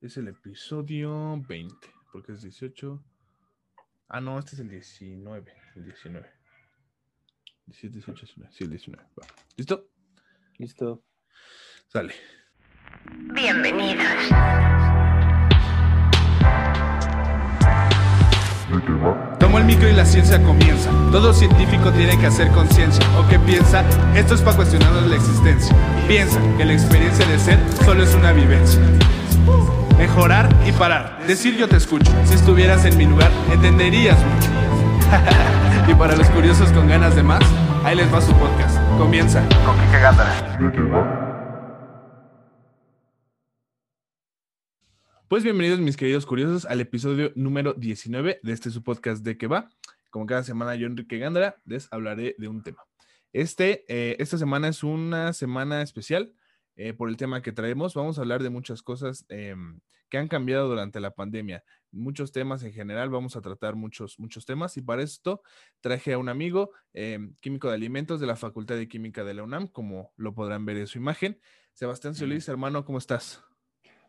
Es el episodio 20, porque es 18. Ah, no, este es el 19. El 19. 17, 18, 19. Sí, el 19. Va. ¿Listo? Listo. Sale. Bienvenidos. Tomo el micro y la ciencia comienza. Todo científico tiene que hacer conciencia. ¿O qué piensa? Esto es para cuestionarnos la existencia. Piensa que la experiencia de ser solo es una vivencia. Mejorar y parar. Decir yo te escucho. Si estuvieras en mi lugar, entenderías mucho. y para los curiosos con ganas de más, ahí les va su podcast. Comienza. Con Kike Gándara. Pues bienvenidos mis queridos curiosos al episodio número 19 de este su podcast de que va. Como cada semana yo Enrique Gándara les hablaré de un tema. Este, eh, esta semana es una semana especial eh, por el tema que traemos. Vamos a hablar de muchas cosas em, que han cambiado durante la pandemia. Muchos temas en general, vamos a tratar muchos, muchos temas y para esto traje a un amigo em, químico de alimentos de la Facultad de Química de la UNAM, como lo podrán ver en su imagen. Sebastián Solís, hermano, ¿cómo estás?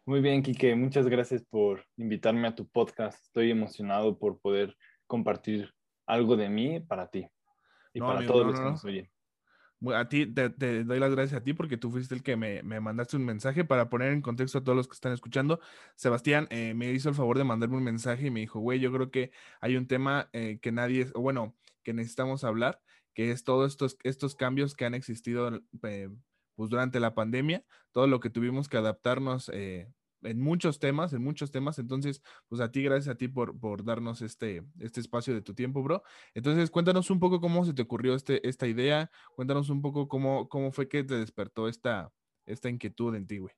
Muy bien, Quique. Muchas gracias por invitarme a tu podcast. Estoy emocionado por poder compartir algo de mí para ti y No, para amigo, todos no, los no, que no. nos oyen. A ti te, doy las gracias a ti porque tú fuiste el que me, me mandaste un mensaje para poner en contexto a todos los que están escuchando. Sebastián eh, me hizo el favor de mandarme un mensaje y me dijo, güey, yo creo que hay un tema eh, que nadie, o bueno, que necesitamos hablar, que es todos estos, estos cambios que han existido eh, pues durante la pandemia, todo lo que tuvimos que adaptarnos en muchos temas, en muchos temas. Entonces, pues a ti, gracias a ti por, por darnos este, este espacio de tu tiempo, bro. Entonces, cuéntanos un poco cómo se te ocurrió este, esta idea, cuéntanos un poco cómo, cómo fue que te despertó esta, esta inquietud en ti, güey.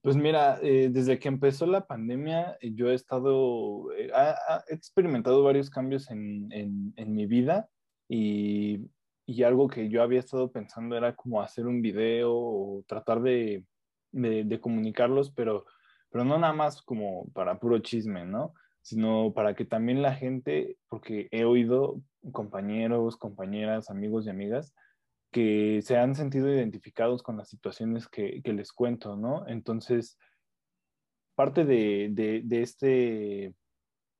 Pues mira, eh, desde que empezó la pandemia, eh, yo he estado, eh, ha- he experimentado varios cambios en, en- en mi vida y, y algo que yo había estado pensando era como hacer un video o tratar de, de- comunicarlos, pero, pero no nada más como para puro chisme, ¿no? Sino para que también la gente, porque he oído compañeros, compañeras, amigos y amigas, que se han sentido identificados con las situaciones que, que les cuento, ¿no? Entonces, parte de, de- este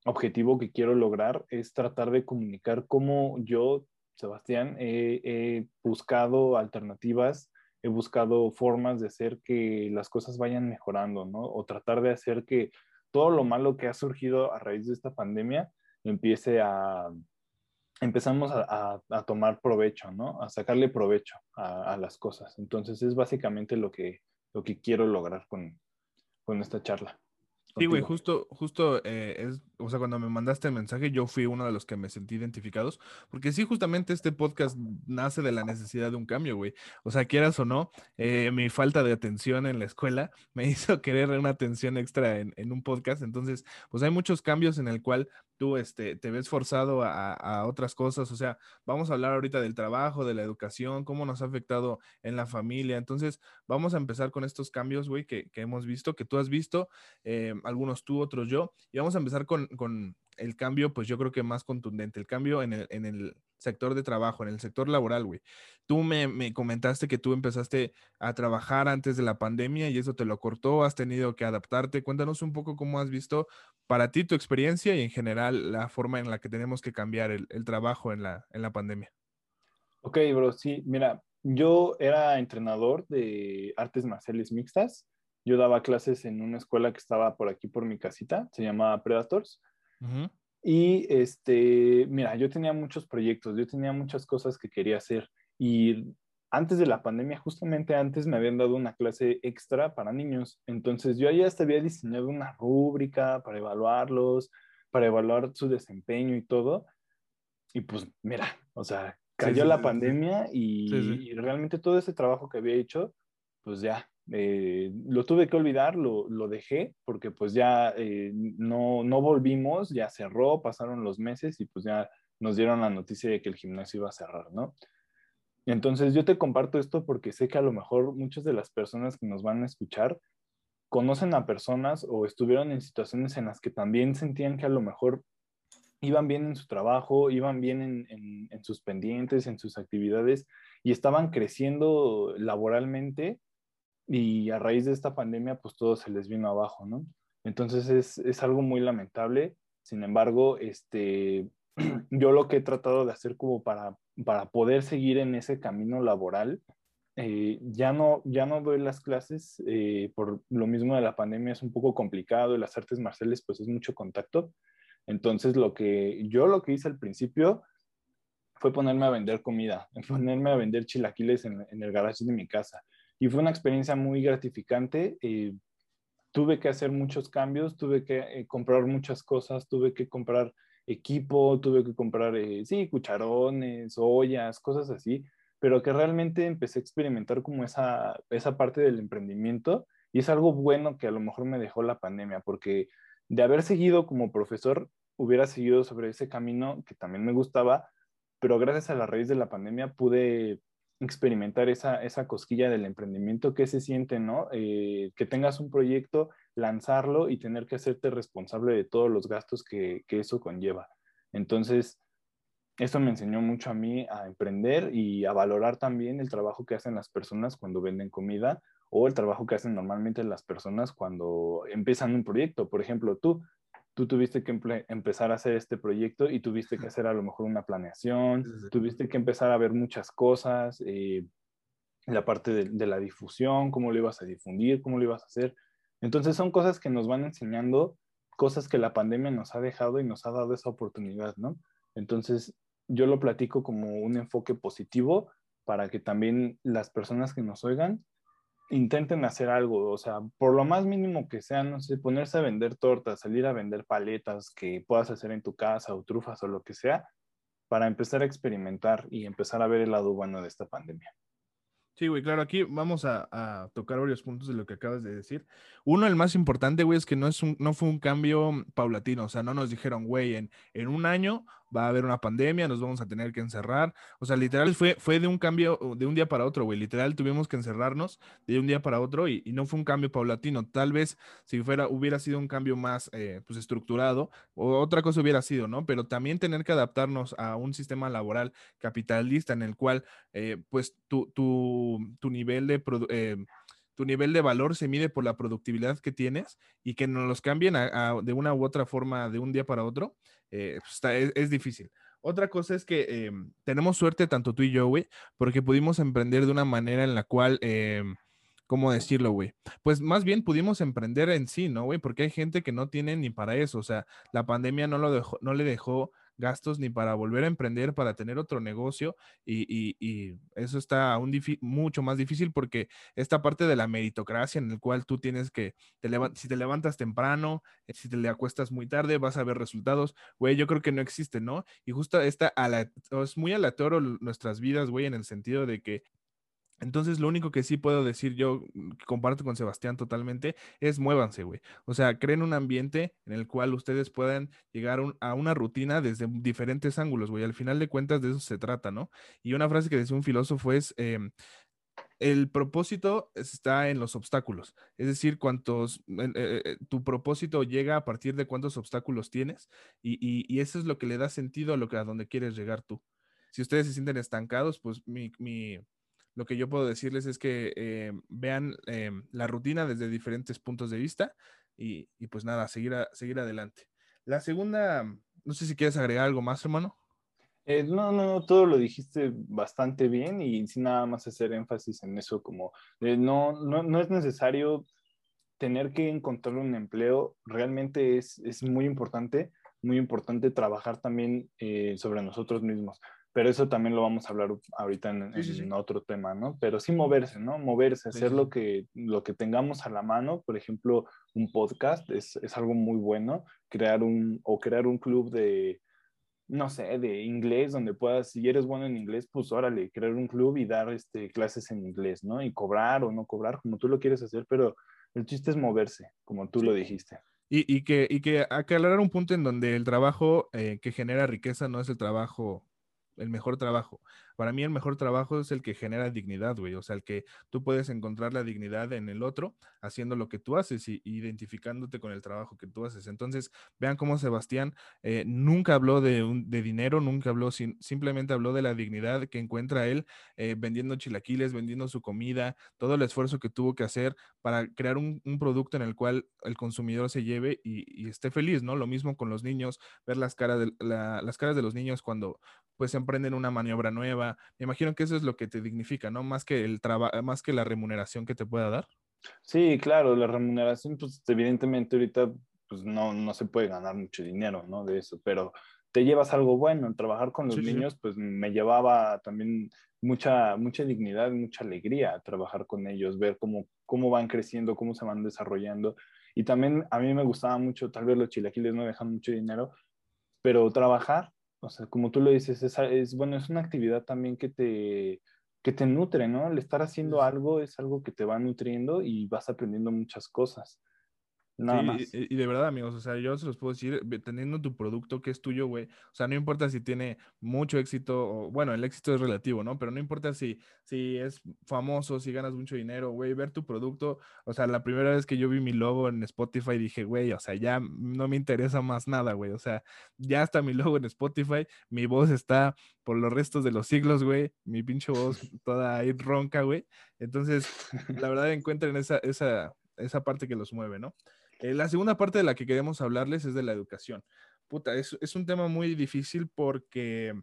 objetivo que quiero lograr es tratar de comunicar cómo yo, Sebastián, he buscado alternativas, he buscado formas de hacer que las cosas vayan mejorando, ¿no? O tratar de hacer que todo lo malo que ha surgido a raíz de esta pandemia empiece a, empezamos a, a- a tomar provecho, ¿no? A sacarle provecho a, a las cosas. Entonces es básicamente lo que, lo que quiero lograr con, con esta charla. Sí, güey, justo, justo, eh, es, o sea, cuando me mandaste el mensaje, yo fui uno de los que me sentí identificados, porque sí, justamente este podcast nace de la necesidad de un cambio, güey. O sea, quieras o no, eh, mi falta de atención en la escuela me hizo querer una atención extra en, en un podcast, entonces, pues hay muchos cambios en el cual tú, este, te ves forzado a, a otras cosas, o sea, vamos a hablar ahorita del trabajo, de la educación, cómo nos ha afectado en la familia, entonces, vamos a empezar con estos cambios, güey, que, que hemos visto, que tú has visto eh, algunos tú, otros yo, y vamos a empezar con, con el cambio, pues yo creo que más contundente, el cambio en el, en el sector de trabajo, en el sector laboral, güey. Tú me, me comentaste que tú empezaste a trabajar antes de la pandemia y eso te lo cortó, has tenido que adaptarte. Cuéntanos un poco cómo has visto para ti tu experiencia y en general la forma en la que tenemos que cambiar el, el trabajo en la, en la pandemia. Ok, bro, sí, mira, yo era entrenador de artes marciales mixtas. Yo daba clases en una escuela que estaba por aquí por mi casita, se llamaba Predators. Ujú. Y este, mira, yo tenía muchos proyectos, yo tenía muchas cosas que quería hacer. Y antes de la pandemia, justamente antes me habían dado una clase extra para niños. Entonces yo ya hasta había diseñado una rúbrica para evaluarlos, para evaluar su desempeño y todo. Y pues mira, o sea, cayó sí, la sí, pandemia y realmente todo ese trabajo que había hecho, pues ya, eh, lo tuve que olvidar, lo, lo dejé, porque pues ya eh, no, no volvimos, ya cerró, pasaron los meses y pues ya nos dieron la noticia de que el gimnasio iba a cerrar, ¿no? Entonces yo te comparto esto porque sé que a lo mejor muchas de las personas que nos van a escuchar conocen a personas o estuvieron en situaciones en las que también sentían que a lo mejor iban bien en su trabajo, iban bien en, en- en sus pendientes, en sus actividades y estaban creciendo laboralmente, y a raíz de esta pandemia, pues todo se les vino abajo, ¿no? Entonces es, es algo muy lamentable. Sin embargo, este, yo lo que he tratado de hacer como para, para poder seguir en ese camino laboral, eh, ya, no, ya no doy las clases eh, por lo mismo de la pandemia, es un poco complicado y las artes marciales pues es mucho contacto. Entonces lo que yo lo que hice al principio fue ponerme a vender comida, ponerme a vender chilaquiles en, el garage de mi casa. Y fue una experiencia muy gratificante. Eh, tuve que hacer muchos cambios, tuve que comprar muchas cosas, tuve que comprar equipo, tuve que comprar, eh, sí, cucharones, ollas, cosas así, pero que realmente empecé a experimentar como esa, esa parte del emprendimiento y es algo bueno que a lo mejor me dejó la pandemia, porque de haber seguido como profesor, hubiera seguido sobre ese camino que también me gustaba, pero gracias a la raíz de la pandemia pude experimentar esa, esa cosquilla del emprendimiento, que se siente, ¿no? Eh, que tengas un proyecto, lanzarlo y tener que hacerte responsable de todos los gastos que, que eso conlleva. Entonces, eso me enseñó mucho a mí a emprender y a valorar también el trabajo que hacen las personas cuando venden comida o el trabajo que hacen normalmente las personas cuando empiezan un proyecto. Por ejemplo, tú, tú tuviste que empezar a hacer este proyecto y tuviste que hacer a lo mejor una planeación, tuviste que empezar a ver muchas cosas, eh, la parte de, de, la difusión, cómo lo ibas a difundir, cómo lo ibas a hacer. Entonces son cosas que nos van enseñando, cosas que la pandemia nos ha dejado y nos ha dado esa oportunidad, ¿no? Entonces yo lo platico como un enfoque positivo para que también las personas que nos oigan intenten hacer algo, o sea, por lo más mínimo que sea, no sé, ponerse a vender tortas, salir a vender paletas que puedas hacer en tu casa o trufas o lo que sea, para empezar a experimentar y empezar a ver el lado bueno de esta pandemia. Sí, güey, claro, aquí vamos a, tocar varios puntos de lo que acabas de decir. Uno, el más importante, güey, es que no, es un, no fue un cambio paulatino, o sea, no nos dijeron, güey, en un año va a haber una pandemia, nos vamos a tener que encerrar. O sea, literal fue, fue de un cambio de un día para otro, güey. Literal tuvimos que encerrarnos de un día para otro y, no fue un cambio paulatino. Tal vez si fuera, hubiera sido un cambio más eh, pues estructurado o otra cosa hubiera sido, ¿no? Pero también tener que adaptarnos a un sistema laboral capitalista en el cual, eh, pues, tu, tu, tu, nivel de... Eh, tu nivel de valor se mide por la productividad que tienes y que nos los cambien de una u otra forma de un día para otro, eh, pues, es, difícil. Otra cosa es que eh, tenemos suerte tanto tú y yo, güey, porque pudimos emprender de una manera en la cual, eh, ¿cómo decirlo, güey? Pues más bien pudimos emprender en sí, ¿no, güey? Porque hay gente que no tiene ni para eso, o sea, la pandemia no, lo dejó, no le dejó gastos ni para volver a emprender, para tener otro negocio y, y, y eso está aún mucho más difícil porque esta parte de la meritocracia en el cual tú tienes que, te si te levantas temprano, eh, si te acuestas muy tarde, vas a ver resultados, güey, yo creo que no existe, ¿no? Y justo esta, es muy aleatorio nuestras vidas, güey, en el sentido de que entonces, lo único que sí puedo decir yo, mm, comparto con Sebastián totalmente, es muévanse, güey. O sea, creen un ambiente en el cual ustedes puedan llegar a una rutina desde diferentes ángulos, güey. Al final de cuentas, de eso se trata, ¿no? Y una frase que decía un filósofo es, eh, el propósito está en los obstáculos. Es decir, cuántos, eh, eh, tu propósito llega a partir de cuántos obstáculos tienes y, eso es lo que le da sentido a lo que a donde quieres llegar tú. Si ustedes se sienten estancados, pues mi lo que yo puedo decirles es que eh, vean eh, la rutina desde diferentes puntos de vista y, y pues nada, seguir, a, seguir adelante. La segunda, no sé si quieres agregar algo más, hermano. Eh, no, no, no, todo lo dijiste bastante bien y sin nada más hacer énfasis en eso, como no, no, no es necesario tener que encontrar un empleo, realmente es, es muy importante, muy importante trabajar también sobre nosotros mismos pero eso también lo vamos a hablar ahorita en, sí, sí, sí. en, otro tema, ¿no? Pero sí moverse, ¿no? Moverse, hacer lo, que, lo que tengamos a la mano, por ejemplo, un podcast es, es, algo muy bueno, crear un, o crear un club de, no sé, de inglés, donde puedas, si eres bueno en inglés, pues órale, crear un club y dar este, clases en inglés, ¿no? Y cobrar o no cobrar, como tú lo quieres hacer, pero el chiste es moverse, como tú lo dijiste. Y, y, que, y que aclarar un punto en donde el trabajo eh, que genera riqueza no es el trabajo el mejor trabajo. Para mí el mejor trabajo es el que genera dignidad, güey. O sea, el que tú puedes encontrar la dignidad en el otro haciendo lo que tú haces y identificándote con el trabajo que tú haces. Entonces, vean cómo Sebastián eh, nunca habló de, de, dinero, nunca habló, simplemente habló de la dignidad que encuentra él eh, vendiendo chilaquiles, vendiendo su comida, todo el esfuerzo que tuvo que hacer para crear un, producto en el cual el consumidor se lleve y, esté feliz, ¿no? Lo mismo con los niños, ver las caras de, las caras de los niños cuando pues emprenden una maniobra nueva. Me imagino que eso es lo que te dignifica, ¿no? Más que el trabajo, más que la remuneración que te pueda dar. Sí, claro, la remuneración, pues evidentemente ahorita pues no, no se puede ganar mucho dinero, ¿no? De eso, pero te llevas algo bueno. Trabajar con los niños, pues me llevaba también mucha, mucha dignidad, mucha alegría trabajar con ellos, ver cómo, cómo van creciendo, cómo se van desarrollando. Y también a mí me gustaba mucho, tal vez los chilaquiles no dejan mucho dinero, pero trabajar, o sea, como tú lo dices, es, es bueno, es una actividad también que te, que te nutre, ¿no? El estar haciendo algo es algo que te va nutriendo y vas aprendiendo muchas cosas. Nada más. Y, de verdad, amigos, o sea, yo se los puedo decir, teniendo tu producto que es tuyo, güey, o sea, no importa si tiene mucho éxito, o bueno, el éxito es relativo, ¿no? Pero no importa si, si es famoso, si ganas mucho dinero, güey, ver tu producto, o sea, la primera vez que yo vi mi logo en Spotify dije, güey, o sea, ya no me interesa más nada, güey, o sea, ya está mi logo en Spotify, mi voz está por los restos de los siglos, güey, mi pinche voz toda ahí ronca, güey, entonces, la verdad encuentren esa, esa, esa parte que los mueve, ¿no? Eh, la segunda parte de la que queremos hablarles es de la educación. Puta, es, es un tema muy difícil porque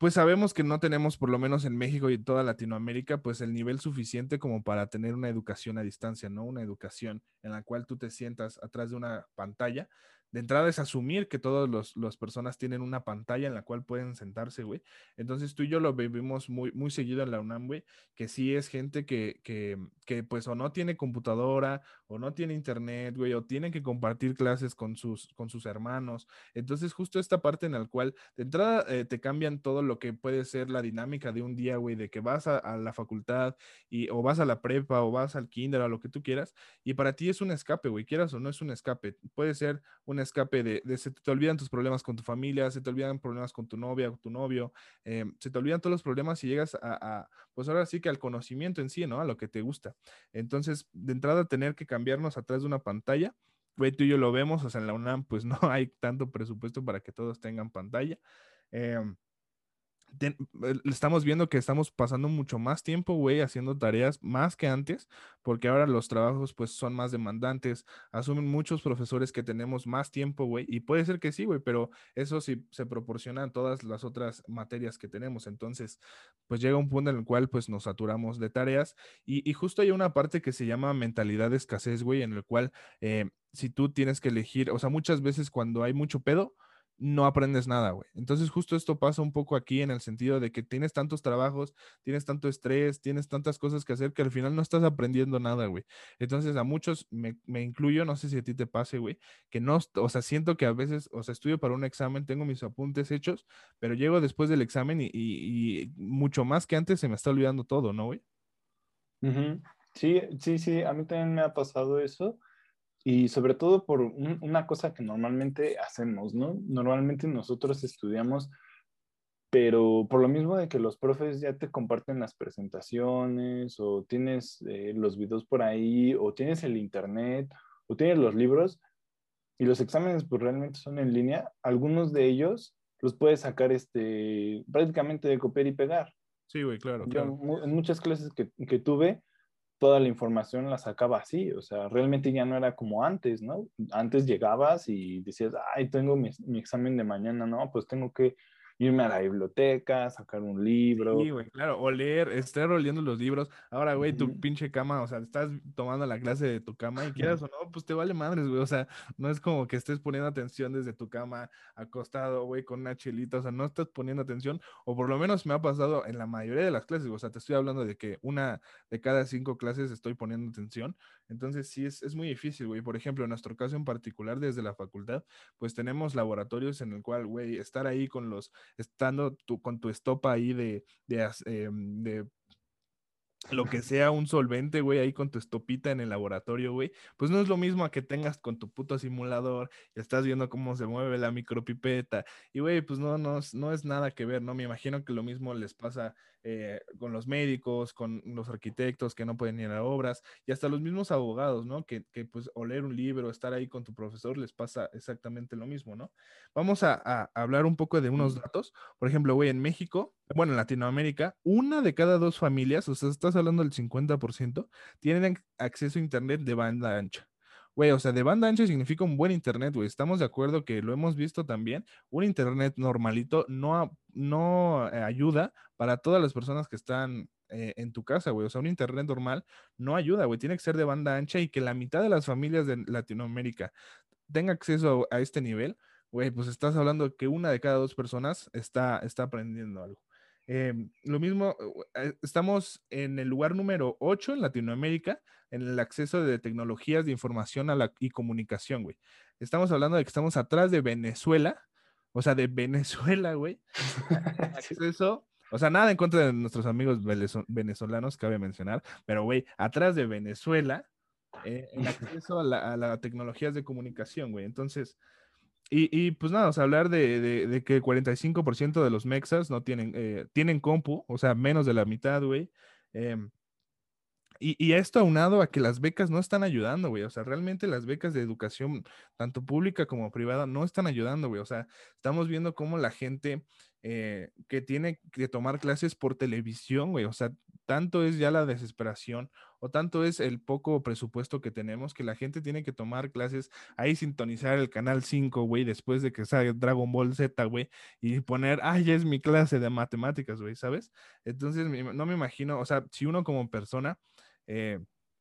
pues sabemos que no tenemos, por lo menos en México y toda Latinoamérica, pues el nivel suficiente como para tener una educación a distancia, ¿no? Una educación en la cual tú te sientas atrás de una pantalla de entrada es asumir que todas las personas tienen una pantalla en la cual pueden sentarse, güey. Entonces tú y yo lo vivimos muy, muy seguido en la UNAM, güey, que sí es gente que, que, que, pues o no tiene computadora o no tiene internet, güey, o tienen que compartir clases con sus, con sus hermanos. Entonces justo esta parte en la cual de entrada eh, te cambian todo lo que puede ser la dinámica de un día, güey, de que vas a, la facultad y, o vas a la prepa o vas al kinder o lo que tú quieras, y para ti es un escape, güey, quieras o no es un escape. Puede ser un escape de, se te olvidan tus problemas con tu familia, se te olvidan problemas con tu novia, o tu novio, eh, se te olvidan todos los problemas y llegas a, pues ahora sí que al conocimiento en sí, ¿no? A lo que te gusta. Entonces, de entrada, tener que cambiarnos atrás de una pantalla, güey, tú y yo lo vemos, o sea, en la UNAM, pues no hay tanto presupuesto para que todos tengan pantalla. Eh, eh, estamos viendo que estamos pasando mucho más tiempo, güey, haciendo tareas más que antes, porque ahora los trabajos pues son más demandantes, asumen muchos profesores que tenemos más tiempo, güey, y puede ser que sí, güey, pero eso sí se proporciona en todas las otras materias que tenemos, entonces pues llega un punto en el cual pues nos saturamos de tareas y, y justo hay una parte que se llama mentalidad de escasez, güey, en el cual eh, si tú tienes que elegir, o sea, muchas veces cuando hay mucho pedo, no aprendes nada, güey. Entonces justo esto pasa un poco aquí en el sentido de que tienes tantos trabajos, tienes tanto estrés, tienes tantas cosas que hacer que al final no estás aprendiendo nada, güey. Entonces a muchos, me, incluyo, no sé si a ti te pase, güey, que no, o sea, siento que a veces, o sea, estudio para un examen, tengo mis apuntes hechos, pero llego después del examen y, mucho más que antes se me está olvidando todo, ¿no, güey? Sí, sí, sí, a mí también me ha pasado eso. Y sobre todo por una cosa que normalmente hacemos, ¿no? Normalmente nosotros estudiamos, pero por lo mismo de que los profes ya te comparten las presentaciones o tienes eh, los videos por ahí o tienes el internet o tienes los libros y los exámenes pues realmente son en línea, algunos de ellos los puedes sacar este, prácticamente de copiar y pegar. Sí, güey, claro. en muchas clases que, que tuve, toda la información la sacaba así, o sea, realmente ya no era como antes, ¿no? Antes llegabas y decías, ay, tengo mi, examen de mañana, ¿no? Pues tengo que irme a la biblioteca, sacar un libro. Sí, güey, claro, o leer, estar leyendo los libros. Ahora, güey, tu pinche cama, o sea, estás tomando la clase de tu cama y quieras o no, pues te vale madres, güey. O sea, no es como que estés poniendo atención desde tu cama, acostado, güey, con una chelita, o sea, no estás poniendo atención, o por lo menos me ha pasado en la mayoría de las clases, o sea, te estoy hablando de que una de cada cinco clases estoy poniendo atención. Entonces, sí, es, es muy difícil, güey. Por ejemplo, en nuestro caso en particular, desde la facultad, pues tenemos laboratorios en el cual, güey, estar ahí con los estando tú, con tu estopa ahí de, em, de lo que sea un solvente, güey, ahí con tu estopita en el laboratorio, güey, pues no es lo mismo a que tengas con tu puto simulador estás viendo cómo se mueve la micropipeta. Y, güey, pues no, no, no es nada que ver, ¿no? Me imagino que lo mismo les pasa eh, con los médicos, con los arquitectos que no pueden ir a obras y hasta los mismos abogados, ¿no? Que, que pues o leer un libro, estar ahí con tu profesor les pasa exactamente lo mismo, ¿no? Vamos a, a hablar un poco de unos datos. Por ejemplo, güey, en México, bueno, en Latinoamérica, una de cada dos familias, o sea, estás hablando del 50%, tienen acceso a Internet de banda ancha. Güey, o sea, de banda ancha significa un buen Internet, güey. Estamos de acuerdo que lo hemos visto también. Un Internet normalito no, no eh, ayuda para todas las personas que están eh, en tu casa, güey. O sea, un Internet normal no ayuda, güey. Tiene que ser de banda ancha y que la mitad de las familias de Latinoamérica tenga acceso a, a este nivel, güey, pues estás hablando que una de cada dos personas está, está aprendiendo algo. Eh, lo mismo, eh, estamos en el lugar número 8 en Latinoamérica en el acceso de tecnologías de información a la, y comunicación, güey. Estamos hablando de que estamos atrás de Venezuela, o sea, de Venezuela, güey. Acceso, o sea, nada en contra de nuestros amigos venezo- venezolanos, cabe mencionar, pero, güey, atrás de Venezuela, eh, el acceso a la, a la tecnologías de comunicación, güey. Entonces, y, y, pues nada, o sea, hablar de, de, de que el 45% de los mexas no tienen, eh, tienen compu, o sea, menos de la mitad, güey. Em, y, y esto aunado a que las becas no están ayudando, güey. O sea, realmente las becas de educación, tanto pública como privada, no están ayudando, güey. O sea, estamos viendo cómo la gente eh, que tiene que tomar clases por televisión, güey. O sea, tanto es ya la desesperación o tanto es el poco presupuesto que tenemos que la gente tiene que tomar clases ahí sintonizar el canal 5, güey, después de que salga Dragon Ball Z, güey, y poner, ay, ya es mi clase de matemáticas, güey, ¿sabes? Entonces, no me imagino, o sea, si uno como persona eh,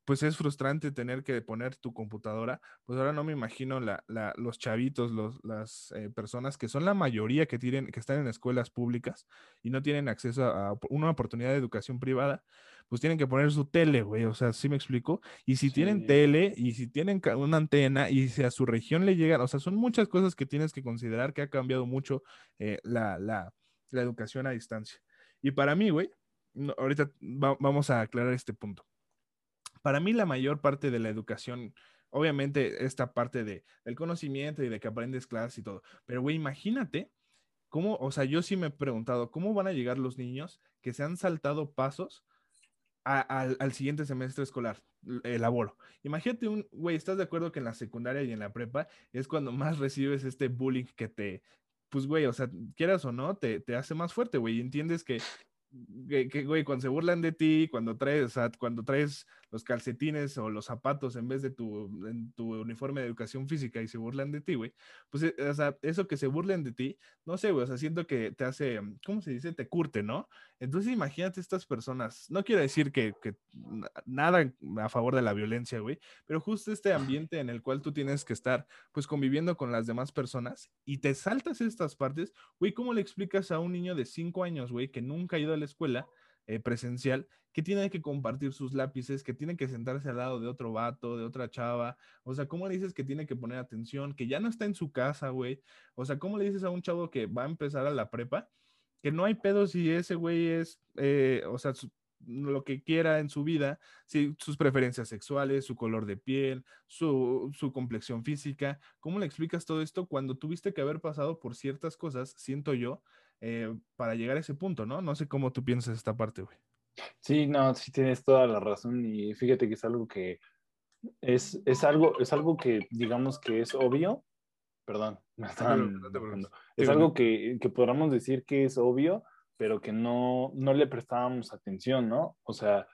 pues es frustrante tener que poner tu computadora, pues ahora no me imagino la, la- los chavitos, los, las eh, personas que son la mayoría que, tienen, que están en escuelas públicas y no tienen acceso a, a una oportunidad de educación privada, pues tienen que poner su tele, güey, o sea, ¿sí me explico? Y si tienen tele y si tienen una antena y si a su región le llegan, o sea, son muchas cosas que tienes que considerar que ha cambiado mucho eh, la, la, la educación a distancia. Y para mí, güey, no, ahorita va- vamos a aclarar este punto para mí la mayor parte de la educación, obviamente esta parte de, del conocimiento y de que aprendes clases y todo, pero güey, imagínate cómo, o sea, yo sí me he preguntado, ¿cómo van a llegar los niños que se han saltado pasos al, siguiente semestre escolar, elaboro? Imagínate un, güey, ¿estás de acuerdo que en la secundaria y en la prepa es cuando más recibes este bullying que te, pues güey, o sea, quieras o no, te, te hace más fuerte, güey, entiendes que que, que, güey, cuando se burlan de ti, cuando traes, o cuando traes los calcetines o los zapatos en vez de tu, en tu uniforme de educación física y se burlan de ti, güey, pues, eh, o sea, eso que se burlen de ti, no sé, güey, o sea, siento que te hace, ¿cómo se dice? Te curte, ¿no? Entonces imagínate estas personas, no quiero decir que, que na- nada a favor de la violencia, güey, pero justo este ambiente en el cual tú tienes que estar, pues, conviviendo con las demás personas y te saltas estas partes, güey, ¿cómo le explicas a un niño de 5 años, güey, que nunca ha ido a la escuela eh, presencial, que tiene que compartir sus lápices, que tiene que sentarse al lado de otro vato, de otra chava? O sea, ¿cómo le dices que tiene que poner atención, que ya no está en su casa, güey? O sea, ¿cómo le dices a un chavo que va a empezar a la prepa? Que no hay pedo si ese güey es, eh, o sea, su- lo que quiera en su vida, si sus preferencias sexuales, su color de piel, su, su complexión física. ¿Cómo le explicas todo esto cuando tuviste que haber pasado por ciertas cosas, siento yo, eh, para llegar a ese punto, ¿no? No sé cómo tú piensas esta parte, güey. Sí, no, sí tienes toda la razón y fíjate que es algo que es, es algo, es algo que digamos que es obvio, perdón, me no te preocupes. buscando. Sí, es algo que, que podríamos decir que es obvio, pero que no, no le prestábamos atención, ¿no? O sea,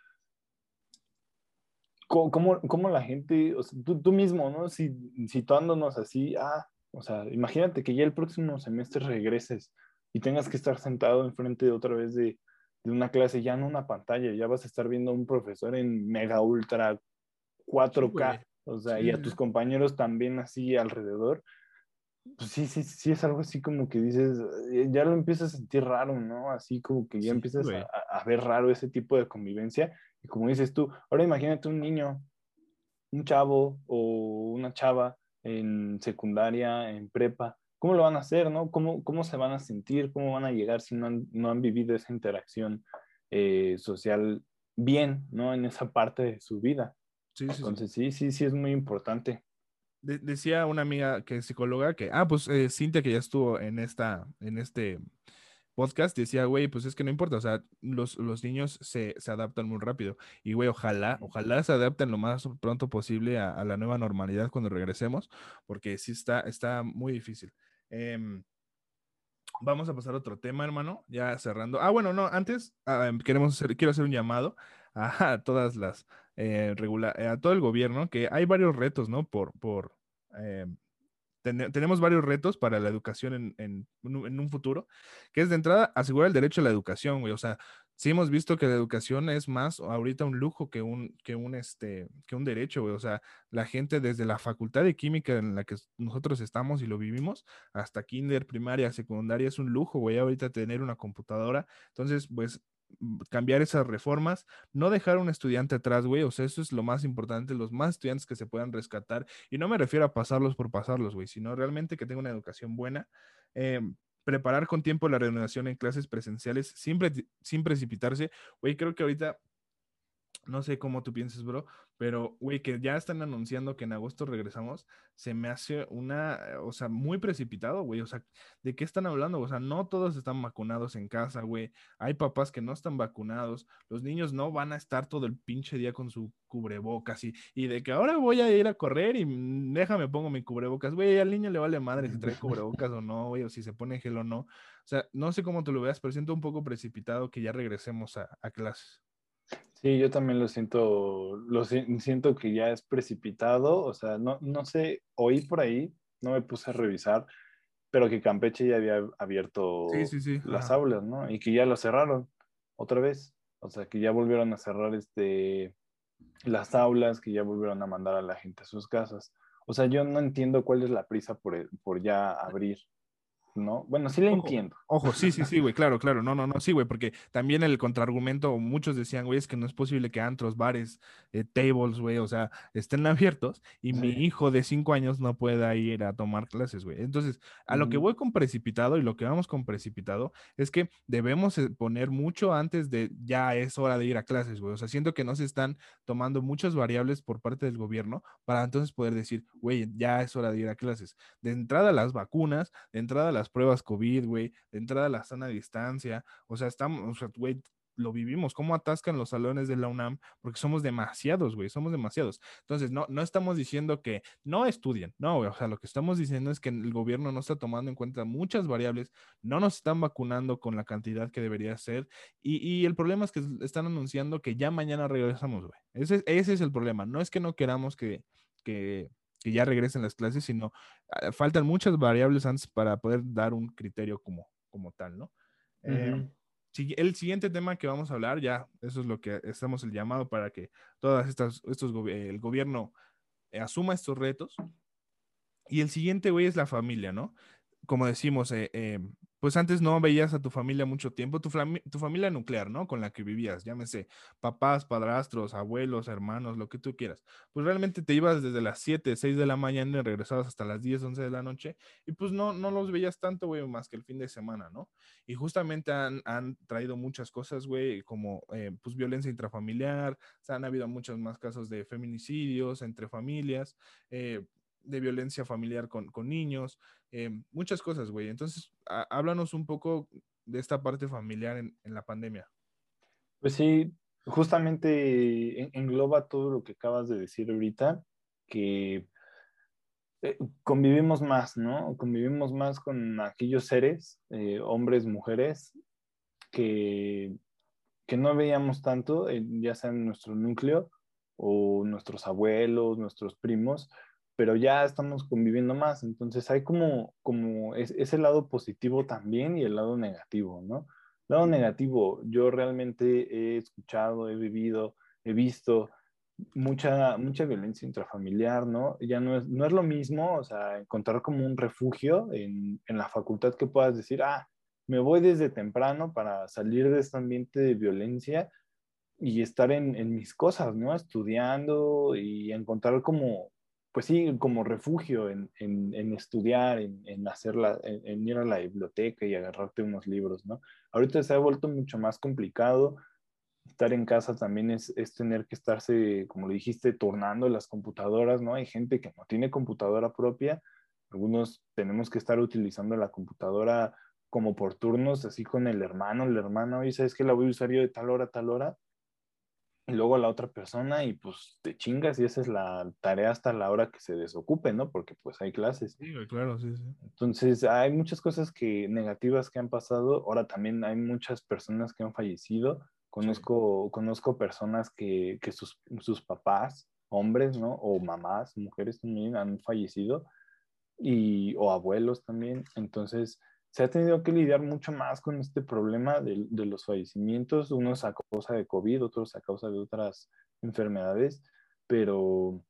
¿cómo, cómo, cómo la gente, o sea, tú, tú mismo, ¿no? Si, situándonos así, ah, o sea, imagínate que ya el próximo semestre regreses y tengas que estar sentado enfrente otra vez de, de una clase, ya no una pantalla, ya vas a estar viendo a un profesor en mega ultra 4K, güey. o sea, Sí, y a tus compañeros también así alrededor. Pues sí, sí, sí, es algo así como que dices, eh, ya lo empiezas a sentir raro, ¿no? Así como que ya Sí, empiezas a, a ver raro ese tipo de convivencia. Y como dices tú, ahora imagínate un niño, un chavo o una chava en secundaria, en prepa, ¿cómo lo van a hacer, no? ¿Cómo, cómo se van a sentir? ¿Cómo van a llegar si no han, no han vivido esa interacción eh, social bien, ¿no? En esa parte de su vida. Sí, sí, sí. Entonces, sí, sí, sí es muy importante. De- decía una amiga que es psicóloga que, ah, pues eh, Cintia que ya estuvo en esta, en este podcast, decía, güey, pues es que no importa, o sea, los, los niños se, se adaptan muy rápido. Y, güey, ojalá, ojalá se adapten lo más pronto posible a, a la nueva normalidad cuando regresemos, porque sí está, está muy difícil. Em, vamos a pasar a otro tema, hermano, ya cerrando. Ah, bueno, no, antes ah, em, queremos hacer, quiero hacer un llamado a, todas las, eh, regula- eh, a todo el gobierno, que hay varios retos, ¿no? Por, por, em, tene- tenemos varios retos para la educación en, en en un futuro, que es de entrada asegurar el derecho a la educación, güey. O sea, sí hemos visto que la educación es más ahorita un lujo que un, que un, este, que un derecho, güey. O sea, la gente desde la facultad de química en la que nosotros estamos y lo vivimos, hasta kinder, primaria, secundaria, es un lujo, güey, ahorita tener una computadora. Entonces, pues mm, cambiar esas reformas, no dejar a un estudiante atrás, güey, o sea, eso es lo más importante, los más estudiantes que se puedan rescatar, y no me refiero a pasarlos por pasarlos, güey, sino realmente que tenga una educación buena, eh, preparar con tiempo la reanudación en clases presenciales, sin, sin precipitarse, güey, creo que ahorita no sé cómo tú pienses, bro, pero, güey, que ya están anunciando que en agosto regresamos, se me hace una, eh, o sea, muy precipitado, güey, o sea, ¿de qué están hablando? O sea, no todos están vacunados en casa, güey, hay papás que no están vacunados, los niños no van a estar todo el pinche día con su cubrebocas y, y de que ahora voy a ir a correr y mm, déjame pongo mi cubrebocas, güey, al niño le vale madre si trae cubrebocas o no, güey, o si se pone gel o no, o sea, no sé cómo tú lo veas, pero siento un poco precipitado que ya regresemos a, a clases. Sí, yo también lo siento, lo si- siento que ya es precipitado, o sea, no, no sé, oí por ahí, no me puse a revisar, pero que Campeche ya había abierto Sí, sí, sí. las ajá. aulas, ¿no? Y que ya lo cerraron otra vez, o sea, que ya volvieron a cerrar este, las aulas, que ya volvieron a mandar a la gente a sus casas. O sea, yo no entiendo cuál es la prisa por, por ya abrir, ¿no? Bueno, sí le Ojo. entiendo. Ojo, sí, sí, sí, güey, claro, claro, no, no, no, sí, güey, porque también el contraargumento, muchos decían, güey, es que no es posible que antros, bares, eh, tables, güey, o sea, estén abiertos y mi hijo de cinco años no pueda ir a tomar clases, güey. Entonces, a lo que voy con precipitado y lo que vamos con precipitado es que debemos eh, poner mucho antes de ya es hora de ir a clases, güey. O sea, siento que no se están tomando muchas variables por parte del gobierno para entonces poder decir, güey, ya es hora de ir a clases. De entrada las vacunas, de entrada las pruebas COVID, güey, de entrada la sana distancia, o sea, estamos, o sea, güey, lo vivimos, cómo atascan los salones de la UNAM, porque somos demasiados, güey, somos demasiados. Entonces, no, no estamos diciendo que no estudien, no, güey, o sea, lo que estamos diciendo es que el gobierno no está tomando en cuenta muchas variables, no nos están vacunando con la cantidad que debería ser, y, y el problema es que están anunciando que ya mañana regresamos, güey. Ese, ese es el problema, no es que no queramos que, que, que ya regresen las clases, sino ah, faltan muchas variables antes para poder dar un criterio como, como tal, ¿no? Eh, el siguiente tema que vamos a hablar, ya, eso es lo que estamos el llamado para que todas estas, estos, el gobierno asuma estos retos. Y el siguiente, güey, es la familia, ¿no? Como decimos, eh, eh, pues antes no veías a tu familia mucho tiempo, tu, tu familia nuclear, ¿no? Con la que vivías, llámese papás, padrastros, abuelos, hermanos, lo que tú quieras. Pues realmente te ibas desde las 7, 6 de la mañana y regresabas hasta las 10, 11 de la noche y pues no, no los veías tanto, güey, más que el fin de semana, ¿no? Y justamente han, han traído muchas cosas, güey, como eh, pues violencia intrafamiliar, o sea, han habido muchos más casos de feminicidios entre familias, eh, de violencia familiar con, con niños, eh, muchas cosas, güey. Entonces, háblanos un poco de esta parte familiar en, la pandemia. Pues sí, justamente en- engloba todo lo que acabas de decir ahorita, que eh, convivimos más, ¿no? Convivimos más con aquellos seres, eh, hombres, mujeres, que, que no veíamos tanto, ya sea en nuestro núcleo o nuestros abuelos, nuestros primos, pero ya estamos conviviendo más. Entonces hay como, como es- ese lado positivo también y el lado negativo, ¿no? Lado negativo, yo realmente he escuchado, he vivido, he visto mucha, mucha violencia intrafamiliar, ¿no? Ya no es, no es lo mismo, o sea, encontrar como un refugio en, en la facultad que puedas decir, ah, me voy desde temprano para salir de este ambiente de violencia y estar en, en mis cosas, ¿no? Estudiando y encontrar como, pues sí, como refugio en, en, estudiar, en, en hacerla, en, en ir a la biblioteca y agarrarte unos libros, ¿no? Ahorita se ha vuelto mucho más complicado estar en casa también es, es tener que estarse, como lo dijiste, tornando las computadoras, ¿no? Hay gente que no tiene computadora propia, algunos tenemos que estar utilizando la computadora como por turnos, así con el hermano, el hermano, y sabes que la voy a usar yo de tal hora a tal hora, y luego la otra persona, y pues te chingas, y esa es la tarea hasta la hora que se desocupe, ¿no? Porque pues hay clases. Sí, claro, sí, sí. Entonces, hay muchas cosas que negativas que han pasado. Ahora también hay muchas personas que han fallecido. Conozco, conozco personas que, que sus, sus papás, hombres, ¿no? O mamás, mujeres también han fallecido y, o abuelos también. Entonces, se ha tenido que lidiar mucho más con este problema de, los fallecimientos, unos a causa de COVID, otros a causa de otras enfermedades, pero,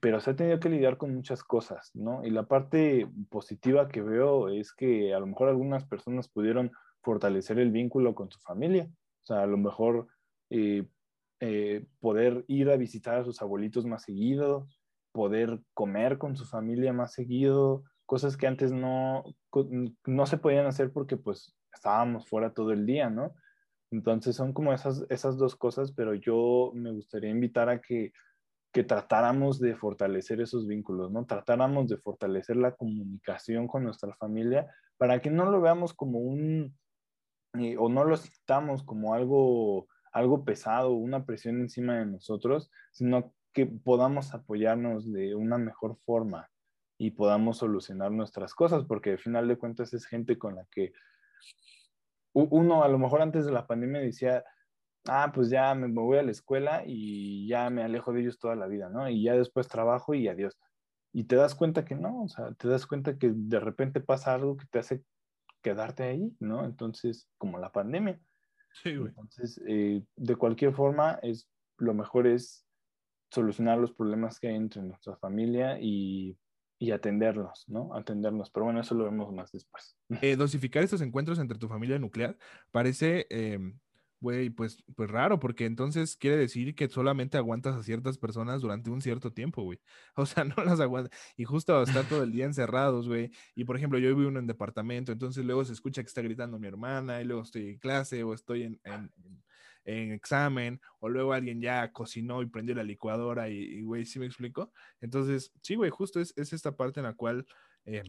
pero se ha tenido que lidiar con muchas cosas, ¿no? Y la parte positiva que veo es que a lo mejor algunas personas pudieron fortalecer el vínculo con su familia, o sea, a lo mejor eh, eh, poder ir a visitar a sus abuelitos más seguido, poder comer con su familia más seguido, cosas que antes no, no se podían hacer porque pues estábamos fuera todo el día, ¿no? Entonces son como esas, esas dos cosas, pero yo me gustaría invitar a que, que tratáramos de fortalecer esos vínculos, ¿no? Tratáramos de fortalecer la comunicación con nuestra familia para que no lo veamos como un, eh, o no lo sintamos como algo, algo pesado, una presión encima de nosotros, sino que podamos apoyarnos de una mejor forma y podamos solucionar nuestras cosas, porque al final de cuentas es gente con la que uno a lo mejor antes de la pandemia decía, ah, pues ya me voy a la escuela y ya me alejo de ellos toda la vida, ¿no? Y ya después trabajo y adiós. Y te das cuenta que no, o sea, te das cuenta que de repente pasa algo que te hace quedarte ahí, ¿no? Entonces, como la pandemia. Sí, güey. Entonces, eh, de cualquier forma, es, lo mejor es solucionar los problemas que hay entre nuestra familia y, y atenderlos, ¿no? Atenderlos. Pero bueno, eso lo vemos más después. Eh, dosificar estos encuentros entre tu familia nuclear parece, eh, güey, pues, pues raro, porque entonces quiere decir que solamente aguantas a ciertas personas durante un cierto tiempo, güey. O sea, no las aguantas. Y justo estar todo el día encerrados, güey. Y por ejemplo, yo vivo en un departamento, entonces luego se escucha que está gritando mi hermana, y luego estoy en clase o estoy en, en, en examen, o luego alguien ya cocinó y prendió la licuadora y, güey, ¿sí me explico? Entonces, sí, güey, justo es, es, esta parte en la cual, eh,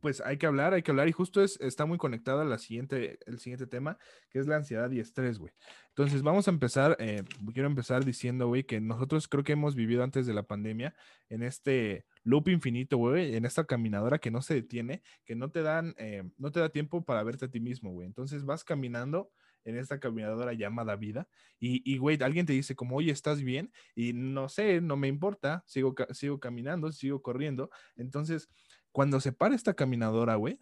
pues hay que hablar, hay que hablar, y justo es, está muy conectada la siguiente, el siguiente tema, que es la ansiedad y estrés, güey. Entonces, vamos a empezar, eh, quiero empezar diciendo, güey, que nosotros creo que hemos vivido antes de la pandemia en este loop infinito, güey, en esta caminadora que no se detiene, que no te dan, eh, no te da tiempo para verte a ti mismo, güey. Entonces vas caminando en esta caminadora llamada vida. Y, y, güey, alguien te dice como, oye, ¿estás bien? Y no sé, no me importa, sigo, sigo caminando, sigo corriendo. Entonces, cuando se para esta caminadora, güey,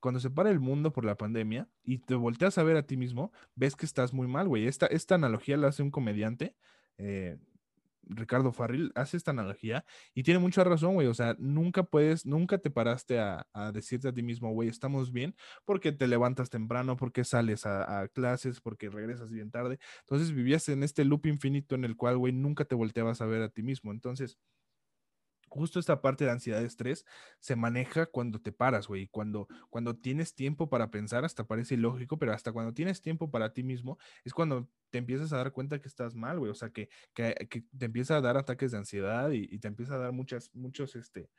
cuando se para el mundo por la pandemia y te volteas a ver a ti mismo, ves que estás muy mal, güey. Esta, esta analogía la hace un comediante, eh, Ricardo Farril hace esta analogía y tiene mucha razón, güey. O sea, nunca puedes, nunca te paraste a, a decirte a ti mismo, güey, estamos bien, porque te levantas temprano, porque sales a, a, clases, porque regresas bien tarde. Entonces vivías en este loop infinito en el cual, güey, nunca te volteabas a ver a ti mismo. Entonces, justo esta parte de ansiedad, estrés, se maneja cuando te paras, güey. Cuando, cuando tienes tiempo para pensar, hasta parece ilógico, pero hasta cuando tienes tiempo para ti mismo, es cuando te empiezas a dar cuenta que estás mal, güey. O sea, que, que, te empieza a dar ataques de ansiedad y, te empieza a dar muchas, muchos, este,